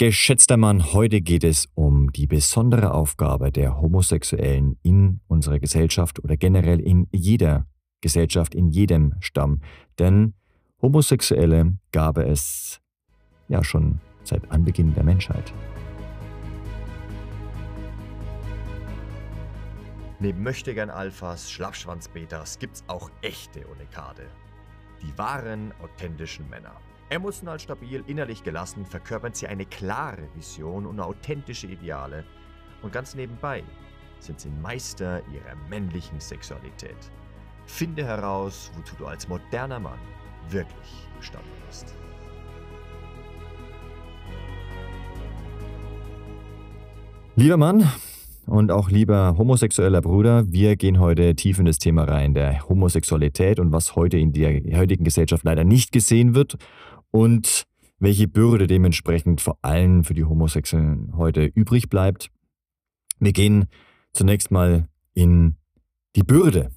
Geschätzter Mann, heute geht es um die besondere Aufgabe der Homosexuellen in unserer Gesellschaft oder generell in jeder Gesellschaft, in jedem Stamm. Denn Homosexuelle gab es ja schon seit Anbeginn der Menschheit. Neben Möchtegern Alphas, Schlappschwanz-Betas gibt's auch echte Unikade. Die wahren, authentischen Männer. Emotional stabil, innerlich gelassen verkörpern sie eine klare Vision und authentische Ideale. Und ganz nebenbei sind sie Meister ihrer männlichen Sexualität. Finde heraus, wozu du als moderner Mann wirklich gestanden bist. Lieber Mann und auch lieber homosexueller Bruder, wir gehen heute tief in das Thema rein der Homosexualität und was heute in der heutigen Gesellschaft leider nicht gesehen wird und welche Bürde dementsprechend vor allem für die Homosexuellen heute übrig bleibt. Wir gehen zunächst mal in die Bürde.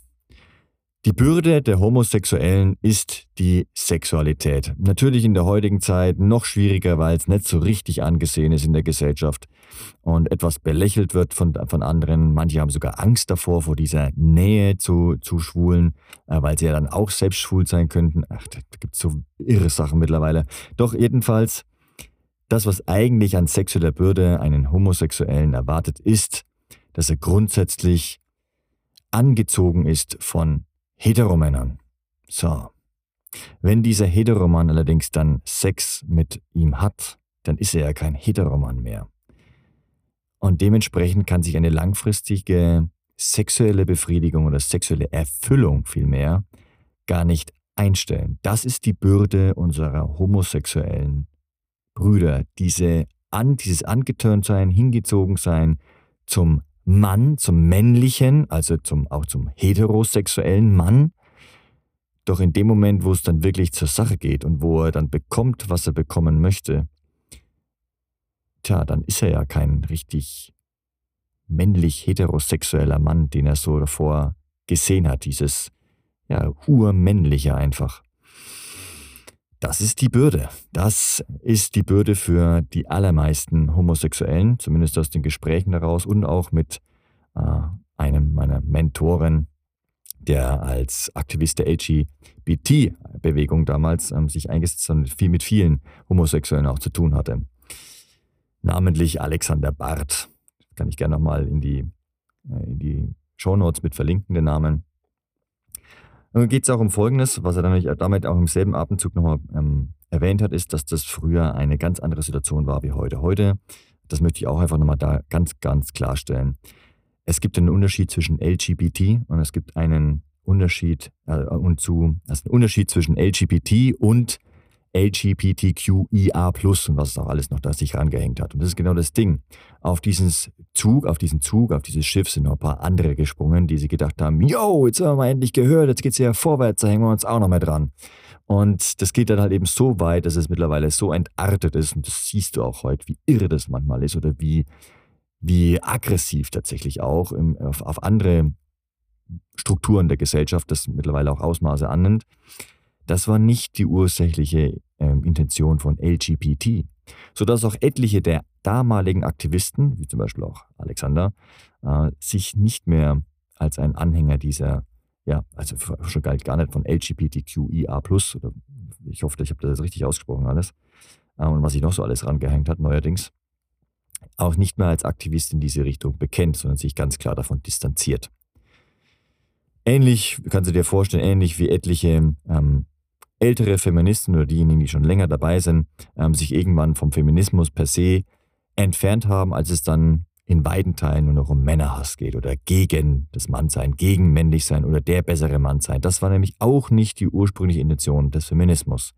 Die Bürde der Homosexuellen ist die Sexualität. Natürlich in der heutigen Zeit noch schwieriger, weil es nicht so richtig angesehen ist in der Gesellschaft und etwas belächelt wird von, von anderen. Manche haben sogar Angst davor, vor dieser Nähe zu, zu Schwulen, äh, weil sie ja dann auch selbst schwul sein könnten. Ach, da gibt es so irre Sachen mittlerweile. Doch jedenfalls, das, was eigentlich an sexueller Bürde einen Homosexuellen erwartet, ist, dass er grundsätzlich angezogen ist von Heteromännern. So. Wenn dieser Heteroman allerdings dann Sex mit ihm hat, dann ist er ja kein Heteroman mehr. Und dementsprechend kann sich eine langfristige sexuelle Befriedigung oder sexuelle Erfüllung vielmehr gar nicht einstellen. Das ist die Bürde unserer homosexuellen Brüder, diese an, dieses angeturnt sein, hingezogen sein zum Mann, zum männlichen, also zum, auch zum heterosexuellen Mann. Doch in dem Moment, wo es dann wirklich zur Sache geht und wo er dann bekommt, was er bekommen möchte, tja, dann ist er ja kein richtig männlich heterosexueller Mann, den er so davor gesehen hat, dieses ja, urmännliche einfach. Das ist die Bürde. Das ist die Bürde für die allermeisten Homosexuellen, zumindest aus den Gesprächen daraus und auch mit äh, einem meiner Mentoren, der als Aktivist der LGBT-Bewegung damals ähm, sich eingesetzt hat und viel mit vielen Homosexuellen auch zu tun hatte. Namentlich Alexander Barth. Kann ich gerne nochmal in die, äh, in die Shownotes mit verlinken, den Namen. Nun geht es auch um Folgendes, was er dann damit auch im selben Atemzug nochmal ähm, erwähnt hat, ist, dass das früher eine ganz andere Situation war wie heute. Heute, das möchte ich auch einfach nochmal da ganz, ganz klarstellen. Es gibt einen Unterschied zwischen LGBT und es gibt einen Unterschied äh, und zu, also einen Unterschied zwischen LGBT und LGBTQIA und was es auch alles noch da sich rangehängt hat. Und das ist genau das Ding. Auf diesen Zug, auf diesen Zug, auf dieses Schiff sind noch ein paar andere gesprungen, die sie gedacht haben, yo, jetzt haben wir endlich gehört, jetzt geht es ja vorwärts, da hängen wir uns auch noch mehr dran. Und das geht dann halt eben so weit, dass es mittlerweile so entartet ist und das siehst du auch heute, wie irre das manchmal ist oder wie, wie aggressiv tatsächlich auch im, auf, auf andere Strukturen der Gesellschaft das mittlerweile auch Ausmaße annimmt. Das war nicht die ursächliche äh, Intention von LGBT, sodass auch etliche der damaligen Aktivisten, wie zum Beispiel auch Alexander, äh, sich nicht mehr als ein Anhänger dieser, ja, also schon galt gar nicht von LGBTQIA+, oder ich hoffe, ich habe das richtig ausgesprochen alles, äh, und was sich noch so alles rangehängt hat neuerdings, auch nicht mehr als Aktivist in diese Richtung bekennt, sondern sich ganz klar davon distanziert. Ähnlich, kannst du dir vorstellen, ähnlich wie etliche ähm, ältere Feministen oder diejenigen, die schon länger dabei sind, ähm, sich irgendwann vom Feminismus per se entfernt haben, als es dann in beiden Teilen nur noch um Männerhass geht oder gegen das Mannsein, gegen männlich sein oder der bessere Mann sein. Das war nämlich auch nicht die ursprüngliche Intention des Feminismus,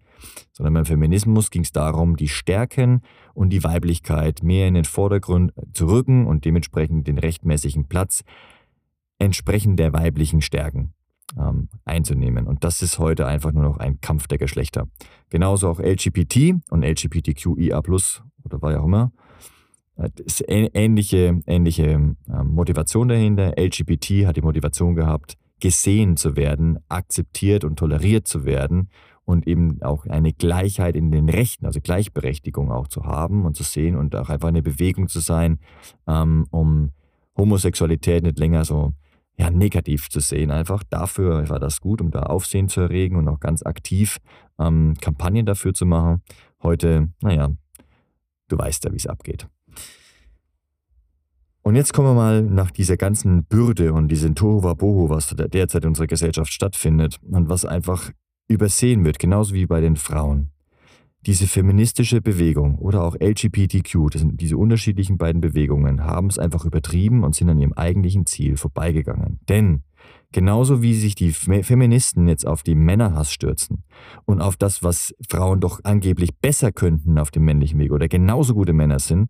sondern beim Feminismus ging es darum, die Stärken und die Weiblichkeit mehr in den Vordergrund zu rücken und dementsprechend den rechtmäßigen Platz entsprechend der weiblichen Stärken ähm, einzunehmen. Und das ist heute einfach nur noch ein Kampf der Geschlechter. Genauso auch LGBT und LGBTQIA oder war ja auch immer. Äh, ist ähnliche, ähnliche ähm, Motivation dahinter. LGBT hat die Motivation gehabt, gesehen zu werden, akzeptiert und toleriert zu werden und eben auch eine Gleichheit in den Rechten, also Gleichberechtigung auch zu haben und zu sehen und auch einfach eine Bewegung zu sein, ähm, um Homosexualität nicht länger so ja, negativ zu sehen. Einfach dafür war das gut, um da Aufsehen zu erregen und auch ganz aktiv ähm, Kampagnen dafür zu machen. Heute, naja, du weißt ja, wie es abgeht. Und jetzt kommen wir mal nach dieser ganzen Bürde und diesem Tohuwabohu, was derzeit in unserer Gesellschaft stattfindet und was einfach übersehen wird, genauso wie bei den Frauen. Diese feministische Bewegung oder auch LGBTQ, das sind diese unterschiedlichen beiden Bewegungen, haben es einfach übertrieben und sind an ihrem eigentlichen Ziel vorbeigegangen. Denn genauso wie sich die Feministen jetzt auf die Männerhass stürzen und auf das, was Frauen doch angeblich besser könnten auf dem männlichen Weg oder genauso gute Männer sind,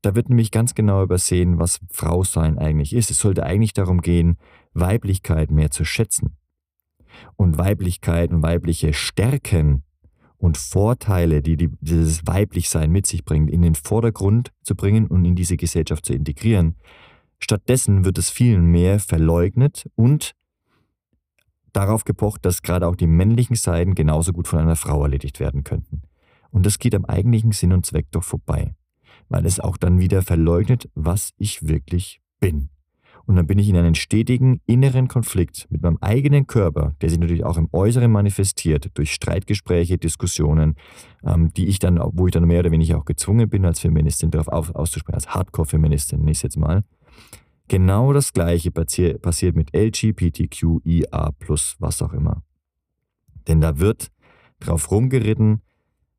da wird nämlich ganz genau übersehen, was Frau sein eigentlich ist. Es sollte eigentlich darum gehen, Weiblichkeit mehr zu schätzen und Weiblichkeit und weibliche Stärken und Vorteile, die, die dieses Weiblichsein mit sich bringt, in den Vordergrund zu bringen und in diese Gesellschaft zu integrieren. Stattdessen wird es vielen mehr verleugnet und darauf gepocht, dass gerade auch die männlichen Seiten genauso gut von einer Frau erledigt werden könnten. Und das geht am eigentlichen Sinn und Zweck doch vorbei, weil es auch dann wieder verleugnet, was ich wirklich bin. Und dann bin ich in einen stetigen inneren Konflikt mit meinem eigenen Körper, der sich natürlich auch im Äußeren manifestiert, durch Streitgespräche, Diskussionen, ähm, die ich dann, wo ich dann mehr oder weniger auch gezwungen bin, als Feministin darauf auf, auszusprechen, als Hardcore-Feministin, nenne ich es jetzt mal. Genau das Gleiche passier, passiert mit LGBTQIA, was auch immer. Denn da wird drauf rumgeritten,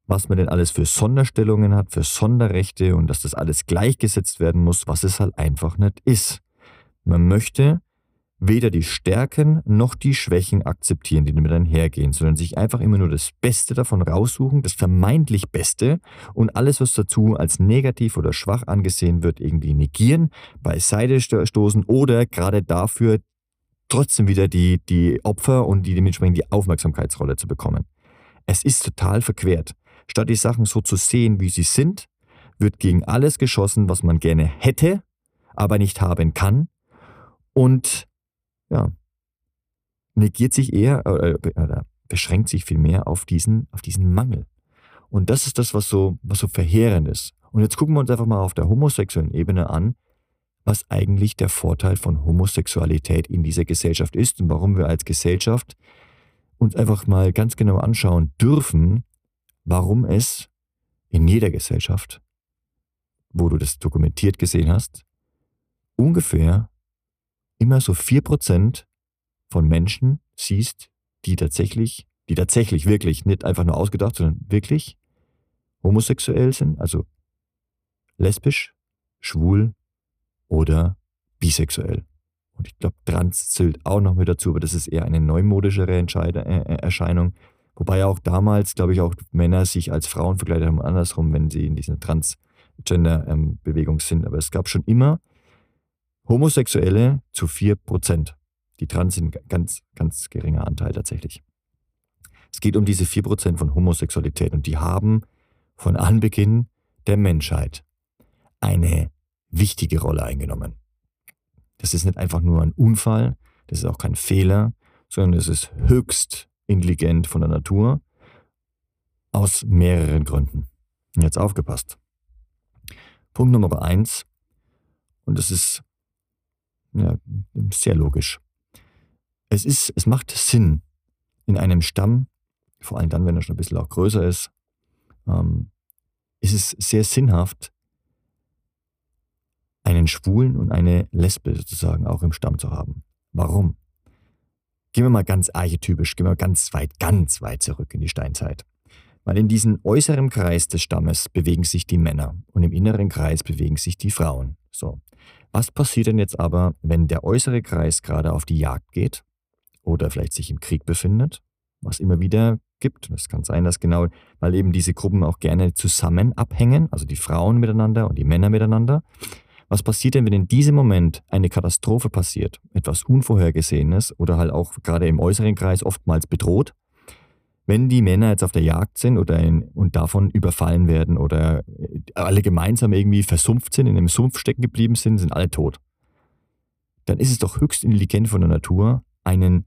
was man denn alles für Sonderstellungen hat, für Sonderrechte und dass das alles gleichgesetzt werden muss, was es halt einfach nicht ist. Man möchte weder die Stärken noch die Schwächen akzeptieren, die damit einhergehen, sondern sich einfach immer nur das Beste davon raussuchen, das vermeintlich Beste und alles, was dazu als negativ oder schwach angesehen wird, irgendwie negieren, beiseite stoßen oder gerade dafür trotzdem wieder die, die Opfer und die dementsprechend die Aufmerksamkeitsrolle zu bekommen. Es ist total verquert. Statt die Sachen so zu sehen, wie sie sind, wird gegen alles geschossen, was man gerne hätte, aber nicht haben kann und ja, negiert sich eher äh, oder beschränkt sich viel mehr auf diesen, auf diesen Mangel. Und das ist das, was so, was so verheerend ist. Und jetzt gucken wir uns einfach mal auf der homosexuellen Ebene an, was eigentlich der Vorteil von Homosexualität in dieser Gesellschaft ist und warum wir als Gesellschaft uns einfach mal ganz genau anschauen dürfen, warum es in jeder Gesellschaft, wo du das dokumentiert gesehen hast, ungefähr immer so 4% von Menschen siehst, die tatsächlich, die tatsächlich wirklich, nicht einfach nur ausgedacht, sondern wirklich homosexuell sind, also lesbisch, schwul oder bisexuell. Und ich glaube, trans zählt auch noch mit dazu, aber das ist eher eine neumodischere Entscheide, äh, äh Erscheinung. Wobei auch damals, glaube ich, auch Männer sich als Frauen verkleidet haben, andersrum, wenn sie in dieser Transgender-Bewegung ähm, sind. Aber es gab schon immer Homosexuelle zu 4%. Die Trans sind ein ganz, ganz geringer Anteil tatsächlich. Es geht um diese 4% von Homosexualität und die haben von Anbeginn der Menschheit eine wichtige Rolle eingenommen. Das ist nicht einfach nur ein Unfall, das ist auch kein Fehler, sondern es ist höchst intelligent von der Natur aus mehreren Gründen. Jetzt aufgepasst. Punkt Nummer eins, und das ist ja, sehr logisch. Es, ist, es macht Sinn, in einem Stamm, vor allem dann, wenn er schon ein bisschen auch größer ist, ähm, ist es sehr sinnhaft, einen Schwulen und eine Lesbe sozusagen auch im Stamm zu haben. Warum? Gehen wir mal ganz archetypisch, gehen wir ganz weit, ganz weit zurück in die Steinzeit. Weil in diesem äußeren Kreis des Stammes bewegen sich die Männer und im inneren Kreis bewegen sich die Frauen. So. Was passiert denn jetzt aber, wenn der äußere Kreis gerade auf die Jagd geht oder vielleicht sich im Krieg befindet, was immer wieder gibt? Es kann sein, dass genau, weil eben diese Gruppen auch gerne zusammen abhängen, also die Frauen miteinander und die Männer miteinander. Was passiert denn, wenn in diesem Moment eine Katastrophe passiert, etwas Unvorhergesehenes oder halt auch gerade im äußeren Kreis oftmals bedroht? Wenn die Männer jetzt auf der Jagd sind oder in, und davon überfallen werden oder alle gemeinsam irgendwie versumpft sind, in einem Sumpf stecken geblieben sind, sind alle tot. Dann ist es doch höchst intelligent von der Natur, einen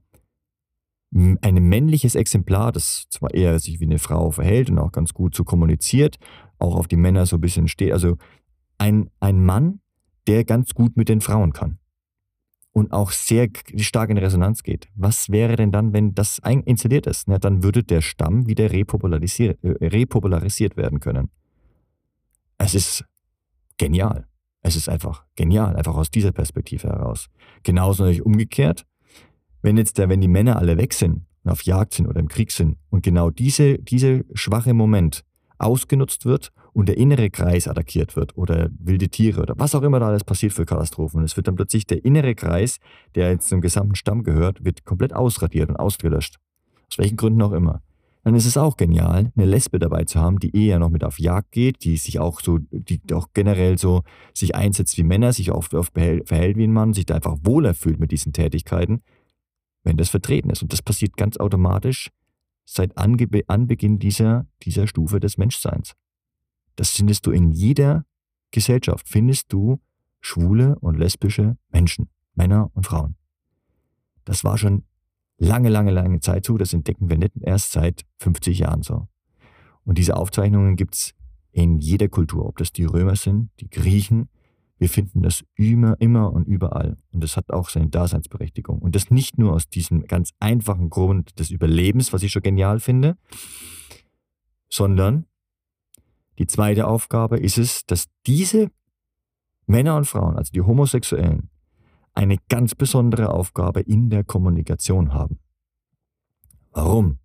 ein männliches Exemplar, das zwar eher sich wie eine Frau verhält und auch ganz gut so kommuniziert, auch auf die Männer so ein bisschen steht. Also ein, ein Mann, der ganz gut mit den Frauen kann und auch sehr stark in Resonanz geht. Was wäre denn dann, wenn das installiert ist? Na, dann würde der Stamm wieder repopularisiert, äh, repopularisiert werden können. Es ist genial. Es ist einfach genial, einfach aus dieser Perspektive heraus. Genauso natürlich umgekehrt, wenn jetzt der, wenn die Männer alle weg sind und auf Jagd sind oder im Krieg sind und genau diese, diese schwache Moment ausgenutzt wird und der innere Kreis attackiert wird oder wilde Tiere oder was auch immer da alles passiert für Katastrophen. Und es wird dann plötzlich der innere Kreis, der jetzt zum gesamten Stamm gehört, wird komplett ausradiert und ausgelöscht. Aus welchen Gründen auch immer. Dann ist es auch genial, eine Lesbe dabei zu haben, die eher noch mit auf Jagd geht, die sich auch so, die auch generell so sich einsetzt wie Männer, sich oft, oft verhält wie ein Mann, sich da einfach wohler fühlt mit diesen Tätigkeiten wenn das vertreten ist. Und das passiert ganz automatisch seit Ange Anbeginn dieser, dieser Stufe des Menschseins. Das findest du in jeder Gesellschaft, findest du schwule und lesbische Menschen, Männer und Frauen. Das war schon lange, lange, lange Zeit so. Das entdecken wir nicht erst seit 50 Jahren so. Und diese Aufzeichnungen gibt es in jeder Kultur, ob das die Römer sind, die Griechen, wir finden das immer, immer und überall. Und das hat auch seine Daseinsberechtigung. Und das nicht nur aus diesem ganz einfachen Grund des Überlebens, was ich schon genial finde, sondern die zweite Aufgabe ist es, dass diese Männer und Frauen, also die Homosexuellen, eine ganz besondere Aufgabe in der Kommunikation haben. Warum?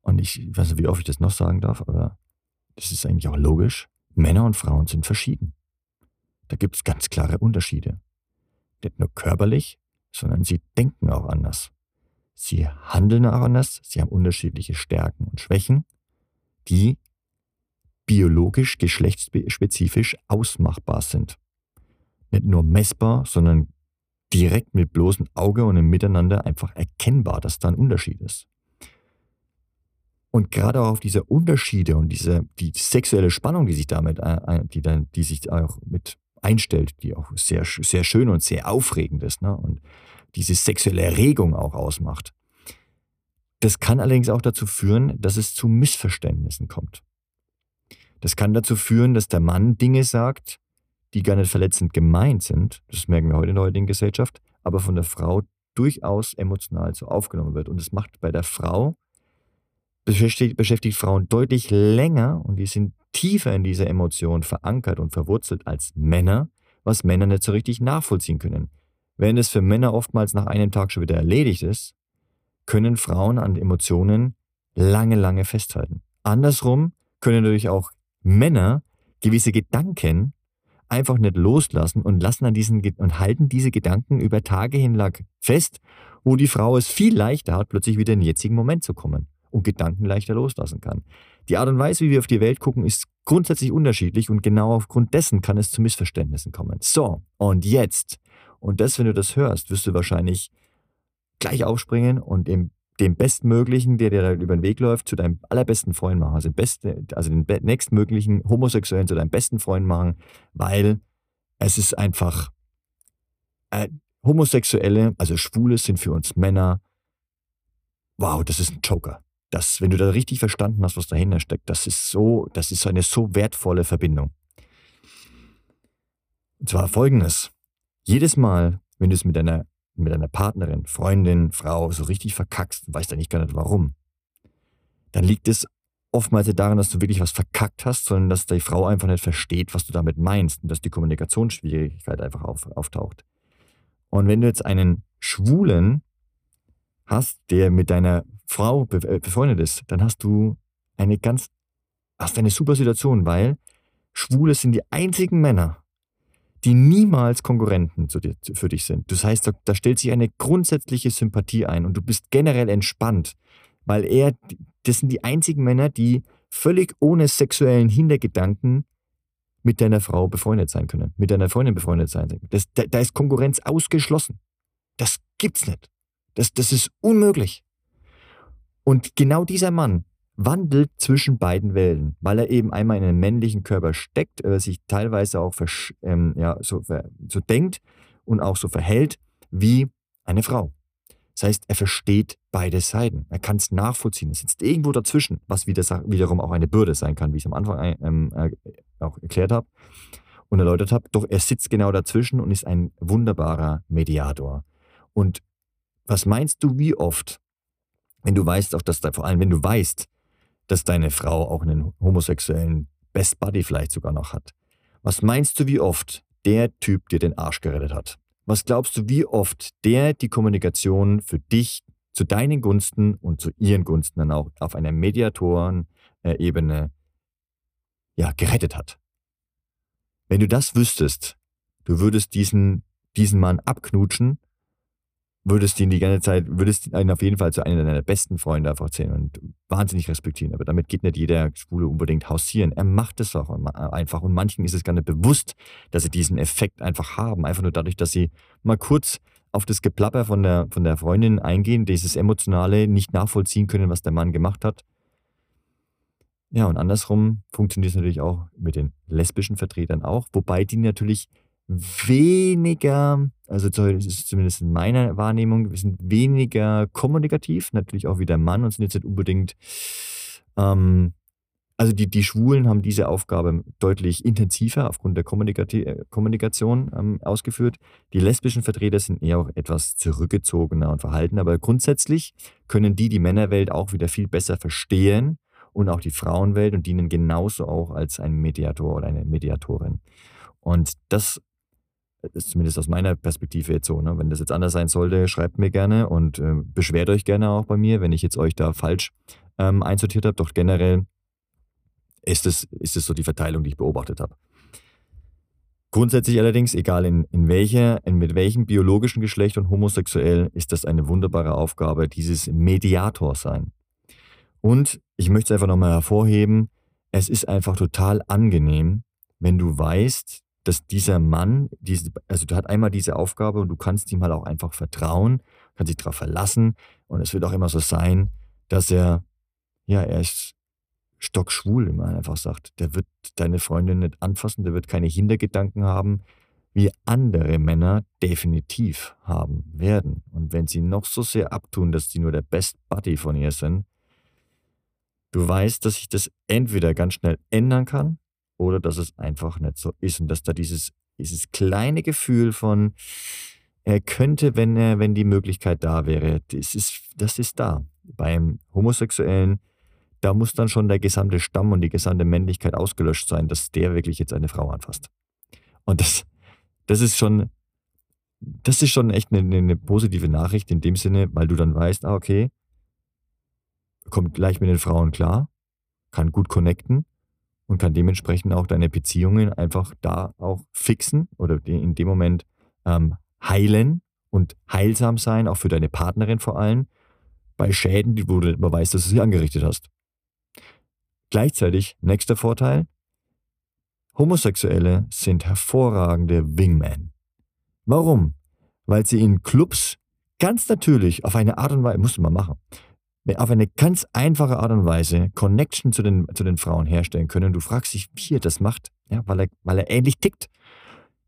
Und ich weiß nicht, wie oft ich das noch sagen darf, aber das ist eigentlich auch logisch. Männer und Frauen sind verschieden. Da gibt es ganz klare Unterschiede. Nicht nur körperlich, sondern sie denken auch anders. Sie handeln auch anders, sie haben unterschiedliche Stärken und Schwächen, die biologisch, geschlechtsspezifisch ausmachbar sind. Nicht nur messbar, sondern direkt mit bloßem Auge und im Miteinander einfach erkennbar, dass da ein Unterschied ist. Und gerade auch auf diese Unterschiede und diese die sexuelle Spannung, die sich damit, äh, die, dann, die sich auch mit einstellt, die auch sehr, sehr schön und sehr aufregend ist ne? und diese sexuelle Erregung auch ausmacht. Das kann allerdings auch dazu führen, dass es zu Missverständnissen kommt. Das kann dazu führen, dass der Mann Dinge sagt, die gar nicht verletzend gemeint sind, das merken wir heute in der heutigen Gesellschaft, aber von der Frau durchaus emotional so aufgenommen wird. Und es macht bei der Frau, beschäftigt, beschäftigt Frauen deutlich länger und die sind tiefer in dieser Emotion verankert und verwurzelt als Männer, was Männer nicht so richtig nachvollziehen können. Während es für Männer oftmals nach einem Tag schon wieder erledigt ist, können Frauen an Emotionen lange, lange festhalten. Andersrum können natürlich auch Männer gewisse Gedanken einfach nicht loslassen und lassen an diesen und halten diese Gedanken über Tage hinlang fest, wo die Frau es viel leichter hat, plötzlich wieder in den jetzigen Moment zu kommen und Gedanken leichter loslassen kann. Die Art und Weise, wie wir auf die Welt gucken, ist grundsätzlich unterschiedlich und genau aufgrund dessen kann es zu Missverständnissen kommen. So, und jetzt, und das, wenn du das hörst, wirst du wahrscheinlich gleich aufspringen und dem, dem Bestmöglichen, der dir da über den Weg läuft, zu deinem allerbesten Freund machen. Also, beste, also den nächstmöglichen Homosexuellen zu deinem besten Freund machen, weil es ist einfach, äh, Homosexuelle, also Schwule sind für uns Männer, wow, das ist ein Joker das, wenn du da richtig verstanden hast, was dahinter steckt, das ist so, das ist eine so wertvolle Verbindung. Und zwar folgendes. Jedes Mal, wenn du es mit deiner, mit deiner Partnerin, Freundin, Frau so richtig verkackst, weißt eigentlich gar nicht warum, dann liegt es oftmals nicht daran, dass du wirklich was verkackt hast, sondern dass die Frau einfach nicht versteht, was du damit meinst und dass die Kommunikationsschwierigkeit einfach auf, auftaucht. Und wenn du jetzt einen Schwulen hast, der mit deiner Frau äh, befreundet ist, dann hast du eine ganz, hast eine super Situation, weil Schwule sind die einzigen Männer, die niemals Konkurrenten dir, für dich sind. Das heißt, da, da stellt sich eine grundsätzliche Sympathie ein und du bist generell entspannt, weil er, das sind die einzigen Männer, die völlig ohne sexuellen Hintergedanken mit deiner Frau befreundet sein können, mit deiner Freundin befreundet sein. Das, da, da ist Konkurrenz ausgeschlossen. Das gibt's nicht. Das, das ist unmöglich. Und genau dieser Mann wandelt zwischen beiden Welten, weil er eben einmal in einem männlichen Körper steckt, äh, sich teilweise auch ähm, ja, so, so denkt und auch so verhält wie eine Frau. Das heißt, er versteht beide Seiten. Er kann es nachvollziehen. Er sitzt irgendwo dazwischen, was wieder, wiederum auch eine Bürde sein kann, wie ich es am Anfang äh, ähm, äh, auch erklärt habe und erläutert habe. Doch er sitzt genau dazwischen und ist ein wunderbarer Mediator. Und was meinst du, wie oft, wenn du weißt, auch dass da, vor allem wenn du weißt, dass deine Frau auch einen homosexuellen Best Buddy vielleicht sogar noch hat, was meinst du, wie oft der Typ dir den Arsch gerettet hat? Was glaubst du, wie oft der die Kommunikation für dich zu deinen Gunsten und zu ihren Gunsten dann auch auf einer Mediatoren-Ebene ja, gerettet hat? Wenn du das wüsstest, du würdest diesen, diesen Mann abknutschen würdest ihn die ganze Zeit, würdest ihn auf jeden Fall zu einem deiner besten Freunde einfach zählen und wahnsinnig respektieren. Aber damit geht nicht jeder Schwule unbedingt hausieren. Er macht es auch einfach. Und manchen ist es gar nicht bewusst, dass sie diesen Effekt einfach haben. Einfach nur dadurch, dass sie mal kurz auf das Geplapper von der, von der Freundin eingehen, dieses Emotionale nicht nachvollziehen können, was der Mann gemacht hat. Ja, und andersrum funktioniert es natürlich auch mit den lesbischen Vertretern auch, wobei die natürlich weniger, also ist zumindest in meiner Wahrnehmung, wir sind weniger kommunikativ, natürlich auch wie der Mann und sind jetzt nicht unbedingt, ähm, also die, die Schwulen haben diese Aufgabe deutlich intensiver aufgrund der äh, Kommunikation ähm, ausgeführt. Die lesbischen Vertreter sind eher auch etwas zurückgezogener und verhalten, aber grundsätzlich können die die Männerwelt auch wieder viel besser verstehen und auch die Frauenwelt und dienen genauso auch als ein Mediator oder eine Mediatorin. Und das ist zumindest aus meiner Perspektive jetzt so. Ne? Wenn das jetzt anders sein sollte, schreibt mir gerne und äh, beschwert euch gerne auch bei mir, wenn ich jetzt euch da falsch ähm, einsortiert habe. Doch generell ist es, ist es so die Verteilung, die ich beobachtet habe. Grundsätzlich allerdings, egal in, in welcher, in mit welchem biologischen Geschlecht und homosexuell, ist das eine wunderbare Aufgabe, dieses Mediator sein. Und ich möchte es einfach nochmal hervorheben, es ist einfach total angenehm, wenn du weißt, dass dieser Mann, diese, also du hast einmal diese Aufgabe und du kannst ihm halt auch einfach vertrauen, kannst dich darauf verlassen und es wird auch immer so sein, dass er, ja, er ist stockschwul, wie man einfach sagt. Der wird deine Freundin nicht anfassen, der wird keine Hintergedanken haben, wie andere Männer definitiv haben werden. Und wenn sie noch so sehr abtun, dass sie nur der Best Buddy von ihr sind, du weißt, dass sich das entweder ganz schnell ändern kann oder dass es einfach nicht so ist und dass da dieses, dieses kleine Gefühl von, er könnte, wenn er, wenn die Möglichkeit da wäre, das ist, das ist da. Beim Homosexuellen, da muss dann schon der gesamte Stamm und die gesamte Männlichkeit ausgelöscht sein, dass der wirklich jetzt eine Frau anfasst. Und das, das ist schon, das ist schon echt eine, eine positive Nachricht in dem Sinne, weil du dann weißt, ah, okay, kommt gleich mit den Frauen klar, kann gut connecten und kann dementsprechend auch deine Beziehungen einfach da auch fixen oder in dem Moment ähm, heilen und heilsam sein, auch für deine Partnerin vor allem, bei Schäden, die du weißt, dass du sie angerichtet hast. Gleichzeitig, nächster Vorteil, Homosexuelle sind hervorragende Wingmen. Warum? Weil sie in Clubs ganz natürlich auf eine Art und Weise, musst du mal machen, auf eine ganz einfache Art und Weise Connection zu den, zu den Frauen herstellen können. Du fragst dich, wie er das macht, ja, weil, er, weil er ähnlich tickt.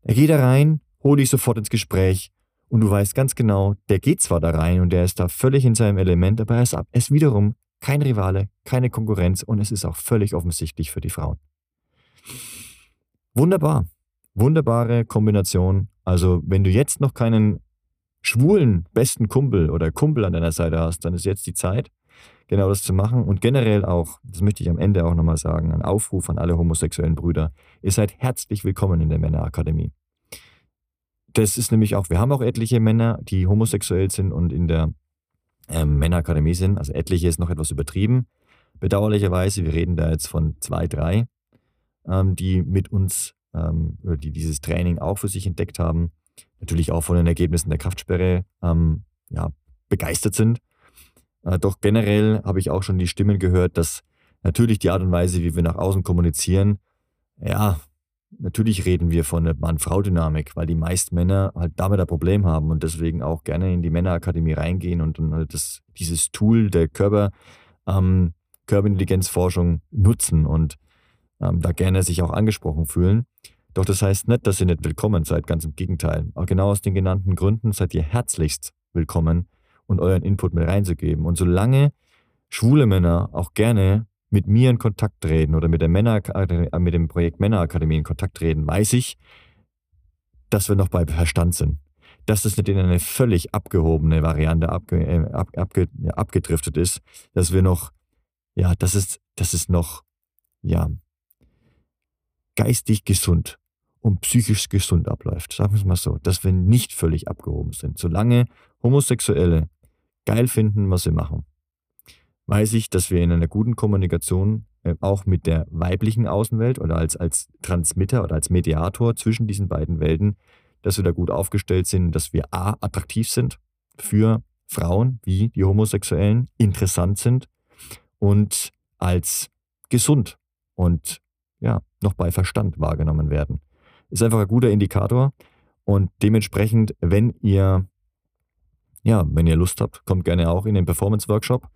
Er geht da rein, holt dich sofort ins Gespräch und du weißt ganz genau, der geht zwar da rein und der ist da völlig in seinem Element, aber er ist, er ist wiederum kein Rivale, keine Konkurrenz und es ist auch völlig offensichtlich für die Frauen. Wunderbar. Wunderbare Kombination. Also, wenn du jetzt noch keinen schwulen besten Kumpel oder Kumpel an deiner Seite hast, dann ist jetzt die Zeit, genau das zu machen. Und generell auch, das möchte ich am Ende auch nochmal sagen, ein Aufruf an alle homosexuellen Brüder. Ihr seid herzlich willkommen in der Männerakademie. Das ist nämlich auch, wir haben auch etliche Männer, die homosexuell sind und in der ähm, Männerakademie sind. Also etliche ist noch etwas übertrieben. Bedauerlicherweise, wir reden da jetzt von zwei, drei, ähm, die mit uns, ähm, die dieses Training auch für sich entdeckt haben natürlich auch von den Ergebnissen der Kraftsperre ähm, ja, begeistert sind. Äh, doch generell habe ich auch schon die Stimmen gehört, dass natürlich die Art und Weise, wie wir nach außen kommunizieren, ja, natürlich reden wir von der Mann-Frau-Dynamik, weil die meisten Männer halt damit ein Problem haben und deswegen auch gerne in die Männerakademie reingehen und, und halt das, dieses Tool der Körper, ähm, Körperintelligenzforschung nutzen und ähm, da gerne sich auch angesprochen fühlen. Doch das heißt nicht, dass ihr nicht willkommen seid, ganz im Gegenteil. Auch genau aus den genannten Gründen seid ihr herzlichst willkommen und euren Input mit reinzugeben. Und solange schwule Männer auch gerne mit mir in Kontakt treten oder mit, der Männer, äh, mit dem Projekt Männerakademie in Kontakt treten, weiß ich, dass wir noch bei Verstand sind. Dass das nicht in eine völlig abgehobene Variante abge, äh, ab, ja, abgedriftet ist, dass wir noch, ja, das ist, das ist noch, ja, geistig gesund und psychisch gesund abläuft. Sagen wir es mal so, dass wir nicht völlig abgehoben sind. Solange Homosexuelle geil finden, was sie machen, weiß ich, dass wir in einer guten Kommunikation äh, auch mit der weiblichen Außenwelt oder als, als Transmitter oder als Mediator zwischen diesen beiden Welten, dass wir da gut aufgestellt sind, dass wir A, attraktiv sind für Frauen wie die Homosexuellen, interessant sind und als gesund und ja, noch bei Verstand wahrgenommen werden. Ist einfach ein guter Indikator und dementsprechend, wenn ihr ja, wenn ihr Lust habt, kommt gerne auch in den Performance Workshop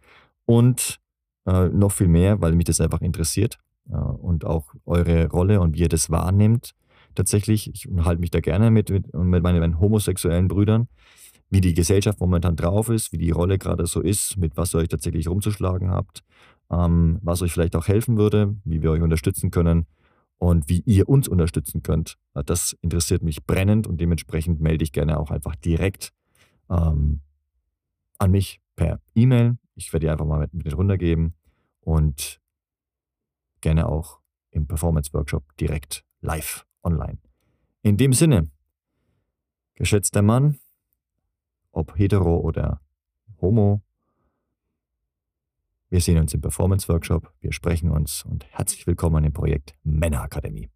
und äh, noch viel mehr, weil mich das einfach interessiert äh, und auch eure Rolle und wie ihr das wahrnehmt. Tatsächlich, ich unterhalte mich da gerne mit, mit, mit meinen, meinen homosexuellen Brüdern, wie die Gesellschaft momentan drauf ist, wie die Rolle gerade so ist, mit was ihr euch tatsächlich rumzuschlagen habt, ähm, was euch vielleicht auch helfen würde, wie wir euch unterstützen können und wie ihr uns unterstützen könnt. Das interessiert mich brennend und dementsprechend melde ich gerne auch einfach direkt ähm, an mich per E-Mail ich werde die einfach mal mit, mit runtergeben und gerne auch im Performance-Workshop direkt live online. In dem Sinne, geschätzter Mann, ob hetero oder homo, wir sehen uns im Performance-Workshop, wir sprechen uns und herzlich willkommen im Projekt Männerakademie.